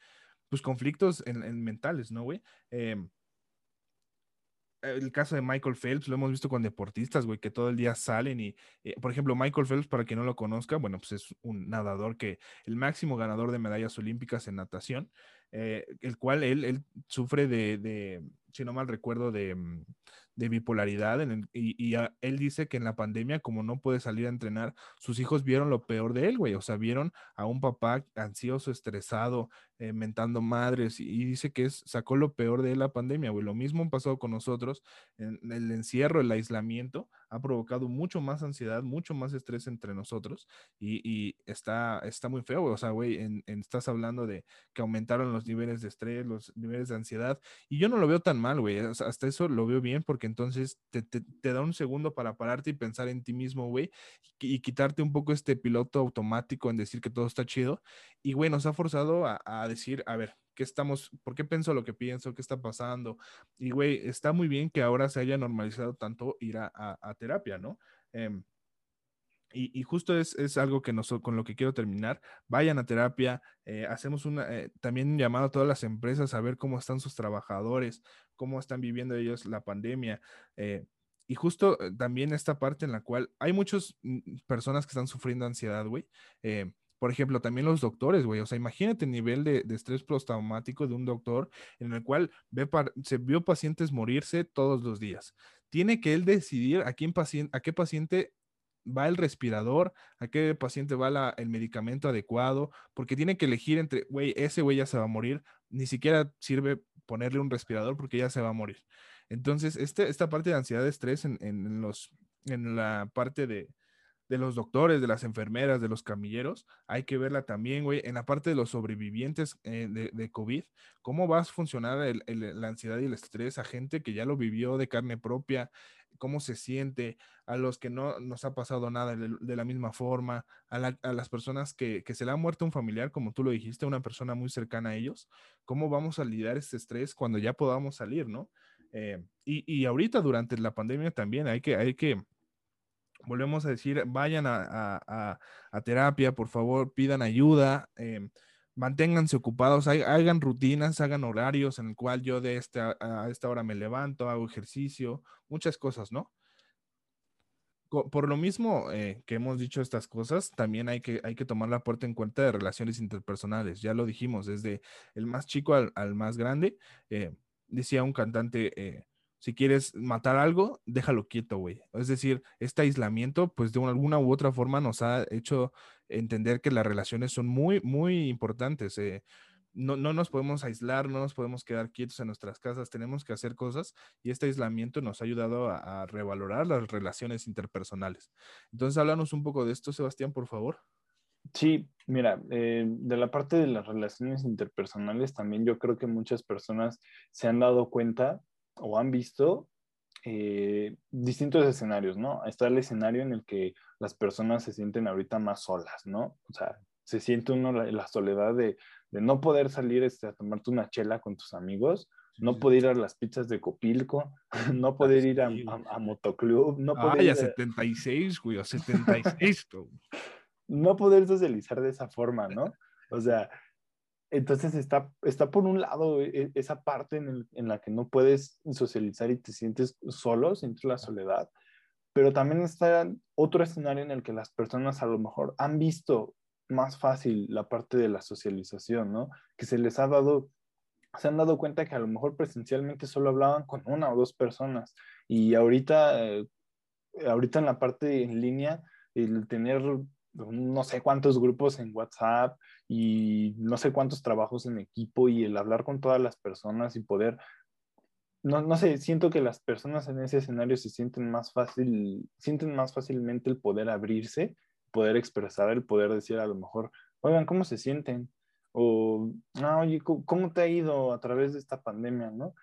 pues conflictos en, en mentales, ¿no, güey? Eh, el caso de Michael Phelps lo hemos visto con deportistas, güey, que todo el día salen y, eh, por ejemplo, Michael Phelps, para quien no lo conozca, bueno, pues es un nadador que, el máximo ganador de medallas olímpicas en natación, eh, el cual él, él sufre de, de, si no mal recuerdo, de, de bipolaridad en el, y, y a, él dice que en la pandemia, como no puede salir a entrenar, sus hijos vieron lo peor de él, güey, o sea, vieron a un papá ansioso, estresado, eh, mentando madres, y, y, dice que es, sacó lo peor de la pandemia, güey, lo mismo pasó con nosotros, en el encierro, el aislamiento, ha provocado mucho más ansiedad, mucho más estrés entre nosotros, y, y está, está muy feo, güey, o sea, güey, en, en, estás hablando de que aumentaron los niveles de estrés, los niveles de ansiedad, y yo no lo veo tan mal, güey, hasta eso lo veo bien porque entonces te, da un segundo para pararte y pensar en ti mismo, güey, y, quitarte un poco este piloto automático en decir que todo está chido. Y, güey, nos ha forzado a, decir, a ver, ¿qué estamos, por qué pienso lo que pienso, qué está pasando? Y, güey, está muy bien que ahora se haya normalizado tanto ir a terapia, ¿no? Em, y, justo es, es algo que nos, con lo que quiero terminar. Vayan a terapia. Eh, hacemos una, eh, también un llamado a todas las empresas a ver cómo están sus trabajadores, cómo están viviendo ellos la pandemia. Eh, y justo también esta parte en la cual hay muchas mm, personas que están sufriendo ansiedad, güey. Por ejemplo, también los doctores, güey. O sea, imagínate el nivel de, de estrés postraumático de un doctor en el cual ve se vio pacientes morirse todos los días. Tiene que él decidir a, quién paciente, a qué paciente va el respirador, a qué paciente va el medicamento adecuado, porque tiene que elegir entre, güey, ese güey ya se va a morir, ni siquiera sirve ponerle un respirador porque ya se va a morir. Entonces, este, esta parte de ansiedad, de estrés en, en, los, en la parte de, de los doctores, de las enfermeras, de los camilleros, hay que verla también, güey, en la parte de los sobrevivientes eh, de, COVID, cómo va a funcionar la ansiedad y el estrés a gente que ya lo vivió de carne propia, cómo se siente, a los que no nos ha pasado nada de, la misma forma, a, la, a las personas que, que, se le ha muerto un familiar, como tú lo dijiste, una persona muy cercana a ellos, cómo vamos a lidiar este estrés cuando ya podamos salir, ¿no? Eh, y, y ahorita durante la pandemia también hay que, hay que volvemos a decir, vayan a, a, a terapia, por favor, pidan ayuda, eh, manténganse ocupados, hagan rutinas, hagan horarios en el cual yo de esta, a esta hora me levanto, hago ejercicio, muchas cosas, ¿no? Por lo mismo eh, que hemos dicho estas cosas, también hay que, hay que tomar la puerta en cuenta de relaciones interpersonales. Ya lo dijimos, desde el más chico al, al más grande. Eh, decía un cantante, eh, si quieres matar algo, déjalo quieto, güey. Es decir, este aislamiento, pues de alguna u otra forma nos ha hecho entender que las relaciones son muy, muy importantes. Eh, no, no, nos podemos aislar, no nos podemos quedar quietos en nuestras casas, tenemos que hacer cosas y este aislamiento nos ha ayudado a, a revalorar las relaciones interpersonales. Entonces, háblanos un poco de esto, Sebastián, por favor. Sí, mira, eh, de la parte de las relaciones interpersonales también yo creo que muchas personas se han dado cuenta o han visto eh, distintos escenarios, ¿no? Está el escenario en el que las personas se sienten ahorita más solas, ¿no? O sea, se siente uno la, la soledad de, de, no poder salir este, a tomarte una chela con tus amigos, no poder ir a las pizzas de Copilco, no poder ir a, a, a Motoclub, no poder Ay, a 76, güey, a 76. no poder socializar de esa forma, ¿no? O sea, entonces está, está por un lado e, esa parte en, el, en, la que no puedes socializar y te sientes solo, sientes la soledad, pero también está otro escenario en el que las personas a lo mejor han visto más fácil la parte de la socialización, ¿no? Que se les ha dado, se han dado cuenta que a lo mejor presencialmente solo hablaban con una o dos personas y ahorita, eh, ahorita en la parte en línea, el tener no sé cuántos grupos en WhatsApp y no sé cuántos trabajos en equipo y el hablar con todas las personas y poder, no, no sé, siento que las personas en ese escenario se sienten más fácil, sienten más fácilmente el poder abrirse, poder expresar, el poder decir a lo mejor, oigan, ¿cómo se sienten? O, no, oye, ¿cómo te ha ido a través de esta pandemia, no?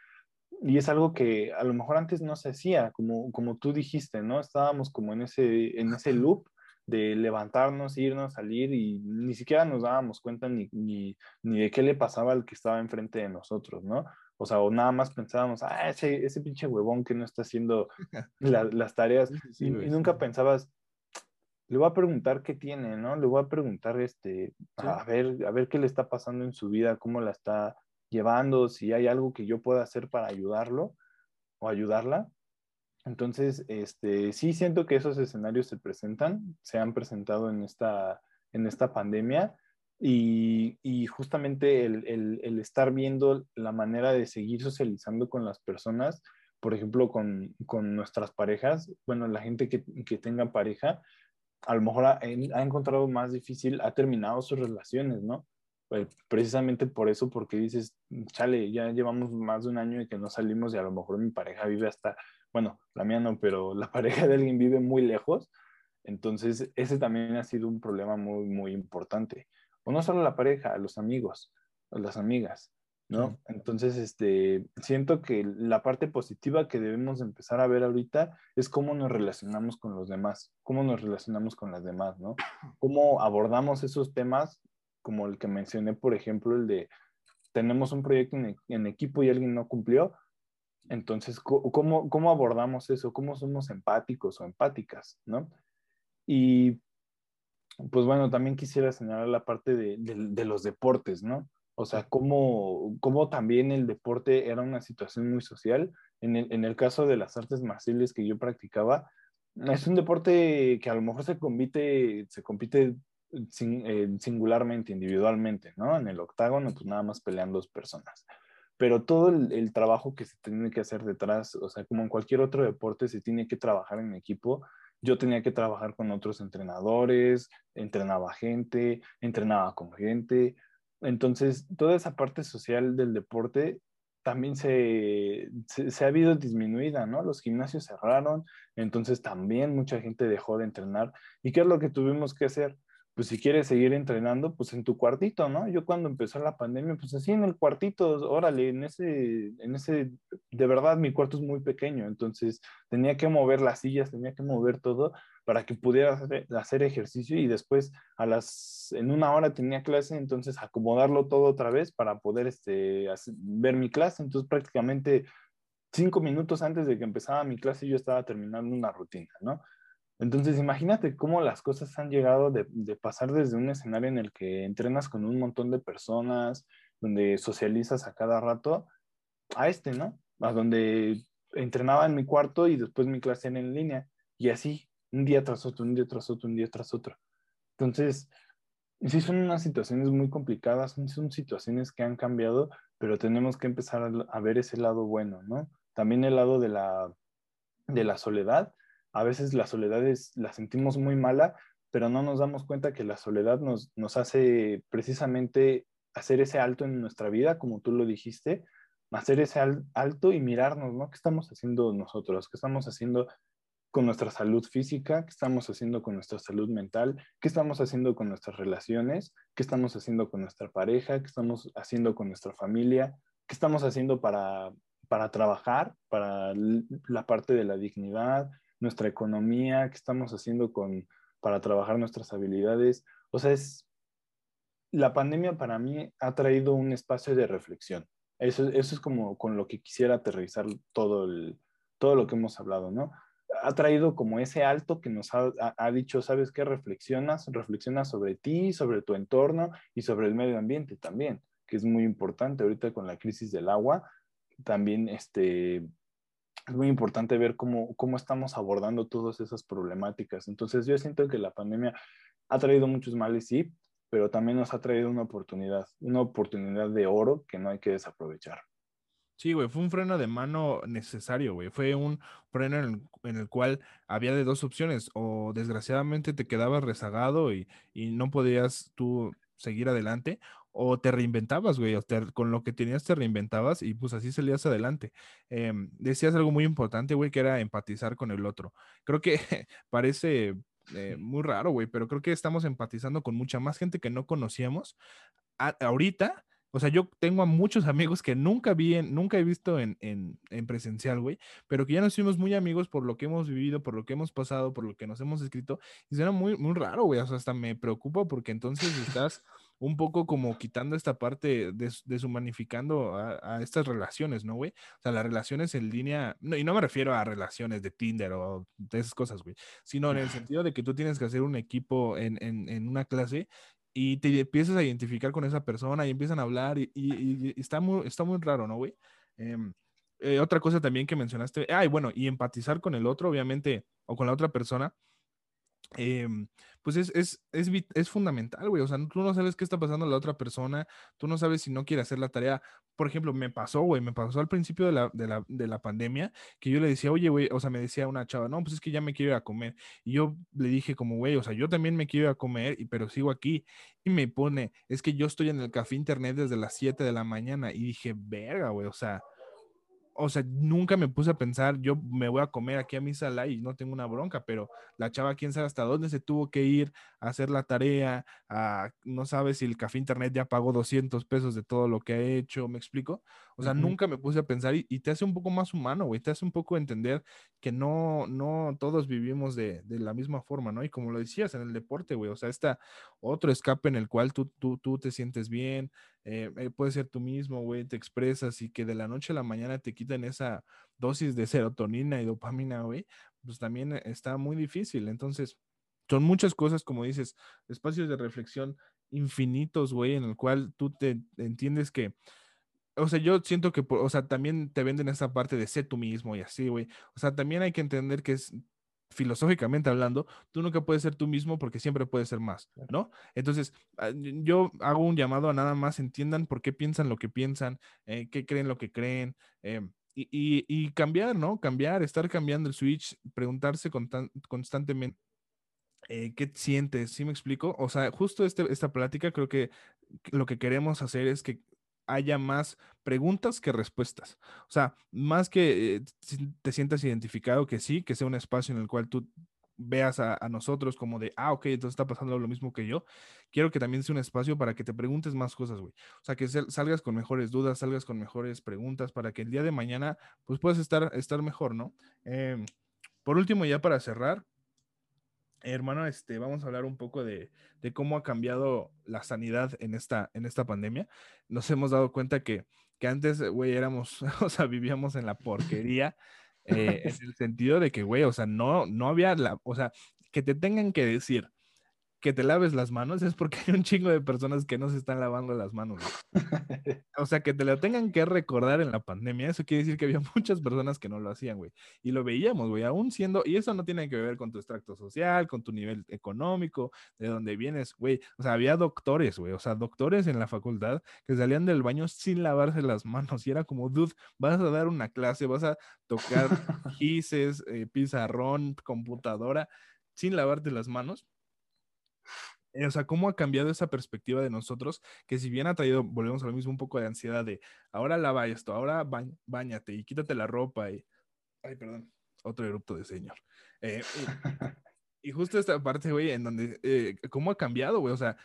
Y es algo que a lo mejor antes no se hacía, como, como tú dijiste, ¿no? Estábamos como en ese, en ese loop de levantarnos, irnos, salir y ni siquiera nos dábamos cuenta ni, ni, ni, de qué le pasaba al que estaba enfrente de nosotros, ¿no? O sea, o nada más pensábamos, ah, ese, ese pinche huevón que no está haciendo la, las tareas sí, y, y, nunca pensabas, le voy a preguntar qué tiene, ¿no? Le voy a preguntar, este, sí. a, ver, a ver qué le está pasando en su vida, cómo la está llevando, si hay algo que yo pueda hacer para ayudarlo o ayudarla. Entonces, este, sí siento que esos escenarios se presentan, se han presentado en esta, en esta pandemia y, y justamente el, el, estar viendo la manera de seguir socializando con las personas, por ejemplo, con, con nuestras parejas, bueno, la gente que, que, tenga pareja, a lo mejor ha, encontrado más difícil, ha terminado sus relaciones, ¿no? Pues precisamente por eso, porque dices, chale, ya llevamos más de un año y que no salimos y a lo mejor mi pareja vive hasta bueno, la mía no, pero la pareja de alguien vive muy lejos, entonces ese también ha sido un problema muy, muy importante. O no solo la pareja, los amigos, las amigas, ¿no? Entonces, este, siento que la parte positiva que debemos empezar a ver ahorita es cómo nos relacionamos con los demás, cómo nos relacionamos con las demás, ¿no? Cómo abordamos esos temas, como el que mencioné, por ejemplo, el de tenemos un proyecto en, en equipo y alguien no cumplió, Entonces, ¿cómo, ¿cómo abordamos eso? ¿Cómo somos empáticos o empáticas? ¿no? Y pues bueno, también quisiera señalar la parte de, de, los deportes, ¿no? O sea, cómo, cómo, también el deporte era una situación muy social. En el, en el, caso de las artes marciales que yo practicaba, es un deporte que a lo mejor se compite, se compite eh, singularmente, individualmente, ¿no? En el octágono, pues nada más pelean dos personas. Pero todo el, trabajo que se tiene que hacer detrás, o sea, como en cualquier otro deporte, se tiene que trabajar en equipo yo tenía que trabajar con otros entrenadores, entrenaba gente, entrenaba con gente. Entonces, toda esa parte social del deporte también se, se, ha habido disminuida, ¿no? Los gimnasios cerraron, entonces también mucha gente dejó de entrenar. ¿Y qué es lo que tuvimos que hacer? Pues si quieres seguir entrenando, pues en tu cuartito, ¿no? Yo cuando empezó la pandemia, pues así en el cuartito, órale, en ese, en ese, de verdad mi cuarto es muy pequeño, entonces tenía que mover las sillas, tenía que mover todo para que pudiera hacer, ejercicio y después a las, en una hora tenía clase, entonces acomodarlo todo otra vez para poder este, ver mi clase, entonces prácticamente cinco minutos antes de que empezaba mi clase yo estaba terminando una rutina, ¿no? Entonces, imagínate cómo las cosas han llegado de, pasar desde un escenario en el que entrenas con un montón de personas, donde socializas a cada rato, a este, ¿no? A donde entrenaba en mi cuarto y después mi clase era en línea. Y así, un día tras otro, un día tras otro, un día tras otro. Entonces, sí son unas situaciones muy complicadas, son situaciones que han cambiado, pero tenemos que empezar a, a ver ese lado bueno, ¿no? También el lado de la, de la soledad a veces la soledad es, la sentimos muy mala, pero no nos damos cuenta que la soledad nos, nos hace precisamente hacer ese alto en nuestra vida, como tú lo dijiste, hacer ese alto y mirarnos, ¿no? ¿Qué estamos haciendo nosotros? ¿Qué estamos haciendo con nuestra salud física? ¿Qué estamos haciendo con nuestra salud mental? ¿Qué estamos haciendo con nuestras relaciones? ¿Qué estamos haciendo con nuestra pareja? ¿Qué estamos haciendo con nuestra familia? ¿Qué estamos haciendo para, para trabajar, para la parte de la dignidad? Nuestra economía, qué estamos haciendo con, para trabajar nuestras habilidades. O sea, es, la pandemia para mí ha traído un espacio de reflexión. Eso, eso es como con lo que quisiera aterrizar todo, el, todo lo que hemos hablado, ¿no? Ha traído como ese alto que nos ha, ha, dicho, ¿sabes qué? Reflexionas, reflexionas sobre ti, sobre tu entorno y sobre el medio ambiente también, que es muy importante ahorita con la crisis del agua. También este, es muy importante ver cómo, cómo estamos abordando todas esas problemáticas. Entonces yo siento que la pandemia ha traído muchos males, sí, pero también nos ha traído una oportunidad, una oportunidad de oro que no hay que desaprovechar. Sí, güey, fue un freno de mano necesario, güey. Fue un freno en el, cual había de dos opciones, o desgraciadamente te quedabas rezagado y, y no podías tú seguir adelante, o te reinventabas, güey, o con lo que tenías te reinventabas y pues así salías adelante. Em, decías algo muy importante, güey, que era empatizar con el otro. Creo que parece eh, muy raro, güey, pero creo que estamos empatizando con mucha más gente que no conocíamos ahorita. O sea, yo tengo a muchos amigos que nunca vi, nunca he visto en, en, en presencial, güey, pero que ya nos fuimos muy amigos por lo que hemos vivido, por lo que hemos pasado, por lo que nos hemos escrito. Y suena muy, muy raro, güey. O sea, hasta me preocupa porque entonces estás un poco como quitando esta parte, deshumanificando a, a, estas relaciones, ¿no, güey? O sea, las relaciones en línea, no, y no me refiero a relaciones de Tinder o de esas cosas, güey, sino en el sentido de que tú tienes que hacer un equipo en, en, en una clase y te empiezas a identificar con esa persona y empiezan a hablar y, y, está, muy, está muy raro, ¿no, güey? Em, eh, otra cosa también que mencionaste, ay, bueno, y empatizar con el otro, obviamente, o con la otra persona, Em, pues es, es, es, fundamental, güey. O sea, tú no sabes qué está pasando a la otra persona, tú no sabes si no quiere hacer la tarea. Por ejemplo, me pasó, güey, me pasó al principio de la, de la, de la pandemia que yo le decía, oye, güey, o sea, me decía una chava, no, pues es que ya me quiero ir a comer. Y yo le dije como, güey, o sea, yo también me quiero ir a comer, y, pero sigo aquí. Y me pone, es que yo estoy en el café internet desde las 7 de la mañana. Y dije, verga, güey, o sea, o sea, nunca me puse a pensar, yo me voy a comer aquí a mi sala y no tengo una bronca, pero la chava, quién sabe hasta dónde se tuvo que ir a hacer la tarea, a, no sabe si el café internet ya pagó 200 pesos de todo lo que ha hecho, ¿me explico? O sea, nunca me puse a pensar y, te hace un poco más humano, güey, te hace un poco entender que no, no todos vivimos de, de, la misma forma, ¿no? Y como lo decías en el deporte, güey, o sea, está otro escape en el cual tú, tú, tú te sientes bien, eh, eh, puedes ser tú mismo, güey, te expresas y que de la noche a la mañana te quiten esa dosis de serotonina y dopamina, güey, pues también está muy difícil. Entonces, son muchas cosas, como dices, espacios de reflexión infinitos, güey, en el cual tú te entiendes que, o sea, yo siento que, o sea, también te venden esa parte de ser tú mismo y así, güey. O sea, también hay que entender que es filosóficamente hablando, tú nunca puedes ser tú mismo porque siempre puedes ser más, ¿no? Entonces, ah, yo hago un llamado a nada más entiendan por qué piensan lo que piensan, eh, qué creen lo que creen, em, y, cambiar, ¿no? Cambiar, estar cambiando el switch, preguntarse constantemente eh, qué sientes, ¿sí me explico? O sea, justo este, esta plática creo que lo que queremos hacer es que haya más preguntas que respuestas. O sea, más que eh, te sientas identificado, que sí, que sea un espacio en el cual tú veas a, nosotros como de, ah, ok, entonces está pasando lo mismo que yo. Quiero que también sea un espacio para que te preguntes más cosas, güey. O sea, que salgas con mejores dudas, salgas con mejores preguntas para que el día de mañana, pues puedas estar, estar mejor, ¿no? Em, por último, ya para cerrar, hermano, este, vamos a hablar un poco de, cómo ha cambiado la sanidad en esta, en esta pandemia. Nos hemos dado cuenta que, que antes, güey, éramos, o sea, vivíamos en la porquería, eh, en el sentido de que, güey, o sea, no, no había la, o sea, que te tengan que decir, que te laves las manos es porque hay un chingo de personas que no se están lavando las manos. o sea, que te lo tengan que recordar en la pandemia, eso quiere decir que había muchas personas que no lo hacían, güey. Y lo veíamos, güey, aún siendo, y eso no tiene que ver con tu extracto social, con tu nivel económico, de dónde vienes, güey. O sea, había doctores, güey, o sea, doctores en la facultad que salían del baño sin lavarse las manos y era como, dude, vas a dar una clase, vas a tocar gises, eh, pizarrón, computadora, sin lavarte las manos o sea, cómo ha cambiado esa perspectiva de nosotros, que si bien ha traído, volvemos a lo mismo, un poco de ansiedad de, ahora lava esto, ahora bañate y quítate la ropa y, ay, perdón, otro erupto de señor. Eh, y, justo esta parte, güey, en donde, eh, ¿cómo ha cambiado, güey? O sea,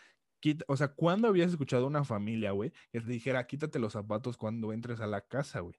o sea, ¿cuándo habías escuchado a una familia, güey, que te dijera, quítate los zapatos cuando entres a la casa, güey?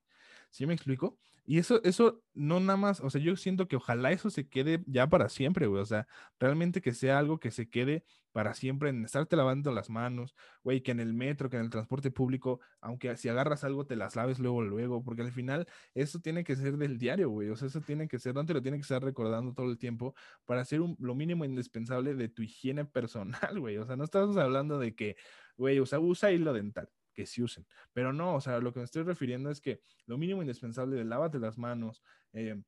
¿Sí me explico? Y eso, eso no nada más, o sea, yo siento que ojalá eso se quede ya para siempre, güey. O sea, realmente que sea algo que se quede para siempre en estarte lavando las manos, güey, que en el metro, que en el transporte público, aunque si agarras algo te las laves luego, luego, porque al final eso tiene que ser del diario, güey. O sea, eso tiene que ser, no te lo tiene que estar recordando todo el tiempo para hacer lo mínimo indispensable de tu higiene personal, güey. O sea, no estamos hablando de que, güey, o sea, usa hilo dental que se usen. Pero no, o sea, lo que me estoy refiriendo es que lo mínimo indispensable de lávate las manos, eh,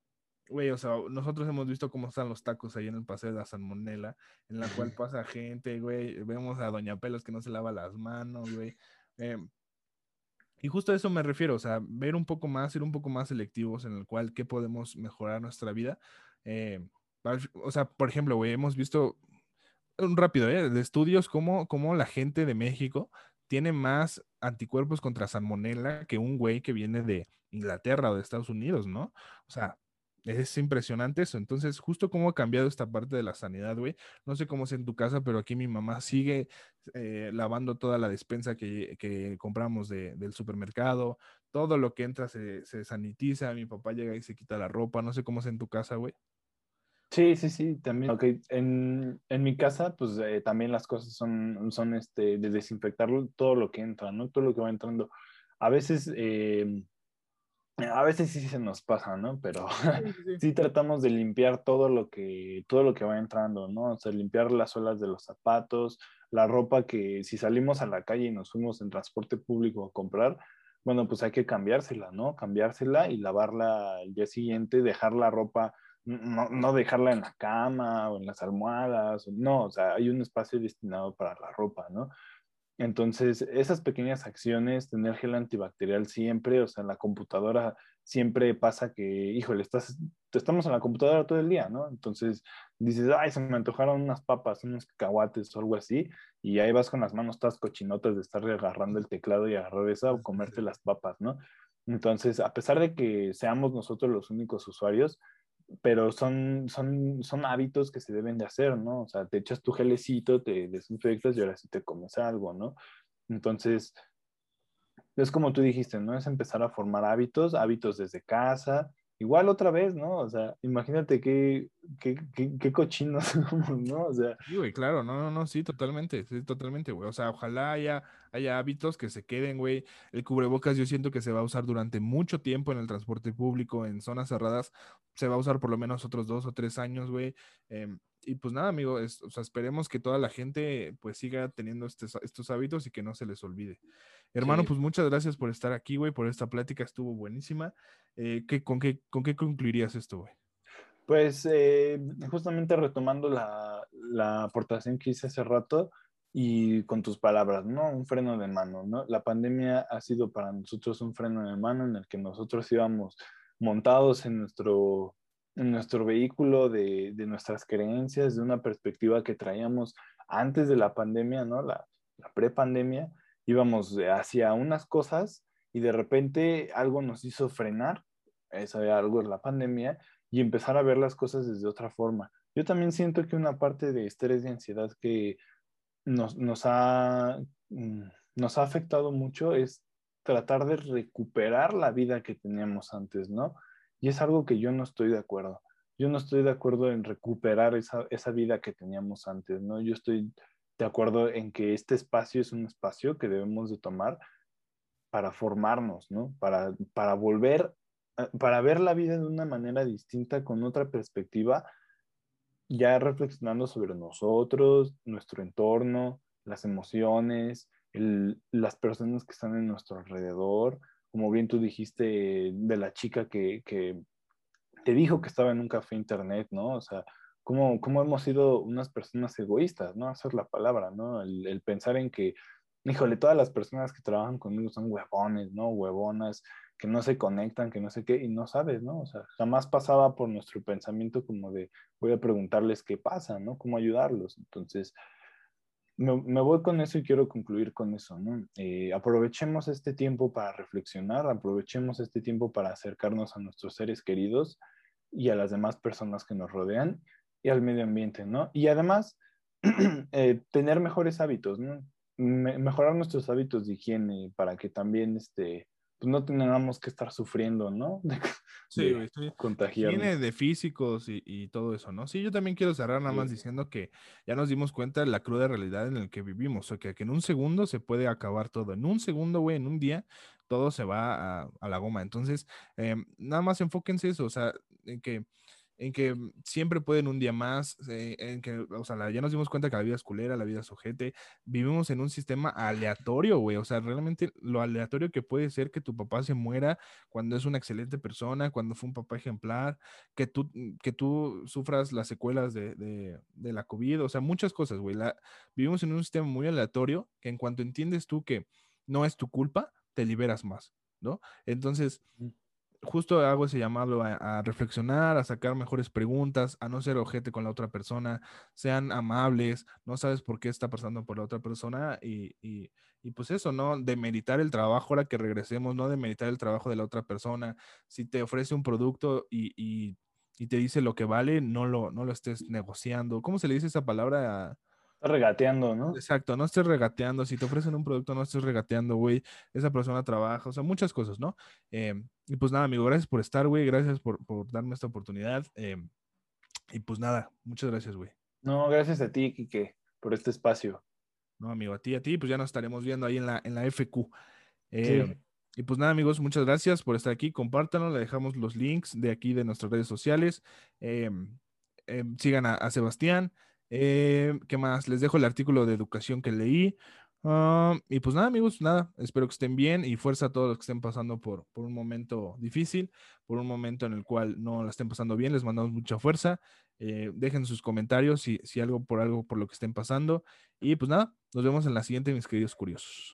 güey, o sea, nosotros hemos visto cómo están los tacos ahí en el paseo de la Salmonela, en la cual pasa gente, güey, vemos a Doña Pelos que no se lava las manos, güey. Eh, y justo a eso me refiero, o sea, ver un poco más, ser un poco más selectivos en el cual qué podemos mejorar nuestra vida. Eh, o sea, por ejemplo, güey, hemos visto un rápido, ¿eh? De estudios como, como la gente de México tiene más anticuerpos contra salmonella que un güey que viene de Inglaterra o de Estados Unidos, ¿no? O sea, es impresionante eso. Entonces, justo cómo ha cambiado esta parte de la sanidad, güey. No sé cómo es en tu casa, pero aquí mi mamá sigue eh, lavando toda la despensa que, compramos del supermercado. Todo lo que entra se, se sanitiza. Mi papá llega y se quita la ropa. No sé cómo es en tu casa, güey. Sí, sí, sí, también. Ok, en, en mi casa, pues eh, también las cosas son, son este, de desinfectar todo lo que entra, ¿no? Todo lo que va entrando. A veces, eh, a veces sí se nos pasa, ¿no? Pero sí, tratamos de limpiar todo lo que, todo lo que va entrando, ¿no? O sea, limpiar las suelas de los zapatos, la ropa que si salimos a la calle y nos fuimos en transporte público a comprar, bueno, pues hay que cambiársela, ¿no? Cambiársela y lavarla el día siguiente, dejar la ropa no, no, dejarla en la cama o en las almohadas, no, o sea, hay un espacio destinado para la ropa, ¿no? Entonces, esas pequeñas acciones, tener gel antibacterial siempre, o sea, en la computadora siempre pasa que, híjole, estás, estamos en la computadora todo el día, ¿no? Entonces dices, ay, se me antojaron unas papas, unos cacahuates o algo así, y ahí vas con las manos todas cochinotas de estar agarrando el teclado y agarrar esa o comerte las papas, ¿no? Entonces, a pesar de que seamos nosotros los únicos usuarios, pero son, son, son hábitos que se deben de hacer, ¿no? O sea, te echas tu gelecito, te desinfectas y ahora sí te comes algo, ¿no? Entonces, es como tú dijiste, ¿no? Es empezar a formar hábitos, hábitos desde casa, igual otra vez, ¿no? O sea, imagínate qué, qué, qué, qué cochinos ¿no? O sea, Sí, güey, claro, no, no, no, sí, totalmente, sí, totalmente, güey. O sea, ojalá haya, haya hábitos que se queden, güey. El cubrebocas yo siento que se va a usar durante mucho tiempo en el transporte público, en zonas cerradas, se va a usar por lo menos otros dos o tres años, güey. Em, y pues nada, amigo, es- o sea, esperemos que toda la gente pues siga teniendo estos, estos hábitos y que no se les olvide. Hermano, Sí. pues muchas gracias por estar aquí, güey, por esta plática, estuvo buenísima. Eh, ¿qué- con, qué, ¿Con qué concluirías esto, güey? Pues eh, justamente retomando la, la aportación que hice hace rato y con tus palabras, ¿no? Un freno de mano, ¿no? La pandemia ha sido para nosotros un freno de mano en el que nosotros íbamos montados en nuestro, nuestro vehículo de, de nuestras creencias, de una perspectiva que traíamos antes de la pandemia, ¿no? La, la prepandemia, íbamos hacia unas cosas y de repente algo nos hizo frenar, eso algo es la pandemia, y empezar a ver las cosas desde otra forma. Yo también siento que una parte de estrés y ansiedad que nos, nos, ha, mm, nos ha afectado mucho es tratar de recuperar la vida que teníamos antes, ¿no? Y es algo que yo no estoy de acuerdo. Yo no estoy de acuerdo en recuperar esa, esa vida que teníamos antes, ¿no? Yo estoy de acuerdo en que este espacio es un espacio que debemos de tomar para formarnos, ¿no? Para, para volver eh, para ver la vida de una manera distinta, con otra perspectiva, ya reflexionando sobre nosotros, nuestro entorno, las emociones, las personas que están en nuestro alrededor, como bien tú dijiste de la chica que, que te dijo que estaba en un café internet, ¿no? O sea, cómo, cómo hemos sido unas personas egoístas, ¿no? Esa es la palabra, ¿no? El, el pensar en que, híjole, todas las personas que trabajan conmigo son huevones, ¿no? Huevonas, que no se conectan, que no sé qué, y no sabes, ¿no? O sea, jamás pasaba por nuestro pensamiento como de, voy a preguntarles qué pasa, ¿no? Cómo ayudarlos. Entonces, me, voy con eso y quiero concluir con eso, ¿no? Eh, aprovechemos este tiempo para reflexionar, aprovechemos este tiempo para acercarnos a nuestros seres queridos y a las demás personas que nos rodean y al medio ambiente, ¿no? Y además, eh, tener mejores hábitos, mejorar nuestros hábitos de higiene para que también, este, pues no tengamos que estar sufriendo, ¿no? De, Sí, de contagiarnos. Viene de físicos y, y todo eso, ¿no? Sí, yo también quiero cerrar nada Sí. más diciendo que ya nos dimos cuenta de la cruda realidad en la que vivimos, o sea, que, que en un segundo se puede acabar todo, en un segundo, güey, en un día, todo se va a, a la goma. Entonces, em, nada más enfóquense eso, o sea, en que en que siempre pueden un día más, eh, en que, o sea, ya nos dimos cuenta que la vida es culera, la vida es ojete, vivimos en un sistema aleatorio, güey, o sea, realmente lo aleatorio que puede ser que tu papá se muera cuando es una excelente persona, cuando fue un papá ejemplar, que tú, que tú sufras las secuelas de, de, la COVID, o sea, muchas cosas, güey. Vivimos en un sistema muy aleatorio que en cuanto entiendes tú que no es tu culpa, te liberas más, ¿no? Entonces, justo hago ese llamado a, reflexionar, a sacar mejores preguntas, a no ser ojete con la otra persona, sean amables, no sabes por qué está pasando por la otra persona y, y, y pues eso, ¿no? Demeritar el trabajo, ahora que regresemos, no demeritar el trabajo de la otra persona. Si te ofrece un producto y, y, y te dice lo que vale, no lo, no lo estés negociando. ¿Cómo se le dice esa palabra? Regateando, ¿no? Exacto, no estés regateando. Si te ofrecen un producto, no estés regateando, güey. Esa persona trabaja, o sea, muchas cosas, ¿no? Eh, y pues nada, amigo, gracias por estar, güey. Gracias por, por darme esta oportunidad. eh, y pues nada, muchas gracias, güey. No, gracias a ti, Quique, por este espacio. No, amigo, a ti, a ti, pues ya nos estaremos viendo ahí en la, en la FQ. Eh, Sí. Y pues nada, amigos, muchas gracias por estar aquí. Compártanlo, le dejamos los links de aquí de nuestras redes sociales. Sigan a, a Sebastián. Eh, ¿Qué más? Les dejo el artículo de educación que leí. Ah, y pues nada, amigos, nada. Espero que estén bien y fuerza a todos los que estén pasando por, por un momento difícil, por un momento en el cual no la estén pasando bien. Les mandamos mucha fuerza. Eh, dejen sus comentarios si, si algo por algo por lo que estén pasando. Y pues nada, nos vemos en la siguiente, mis queridos curiosos.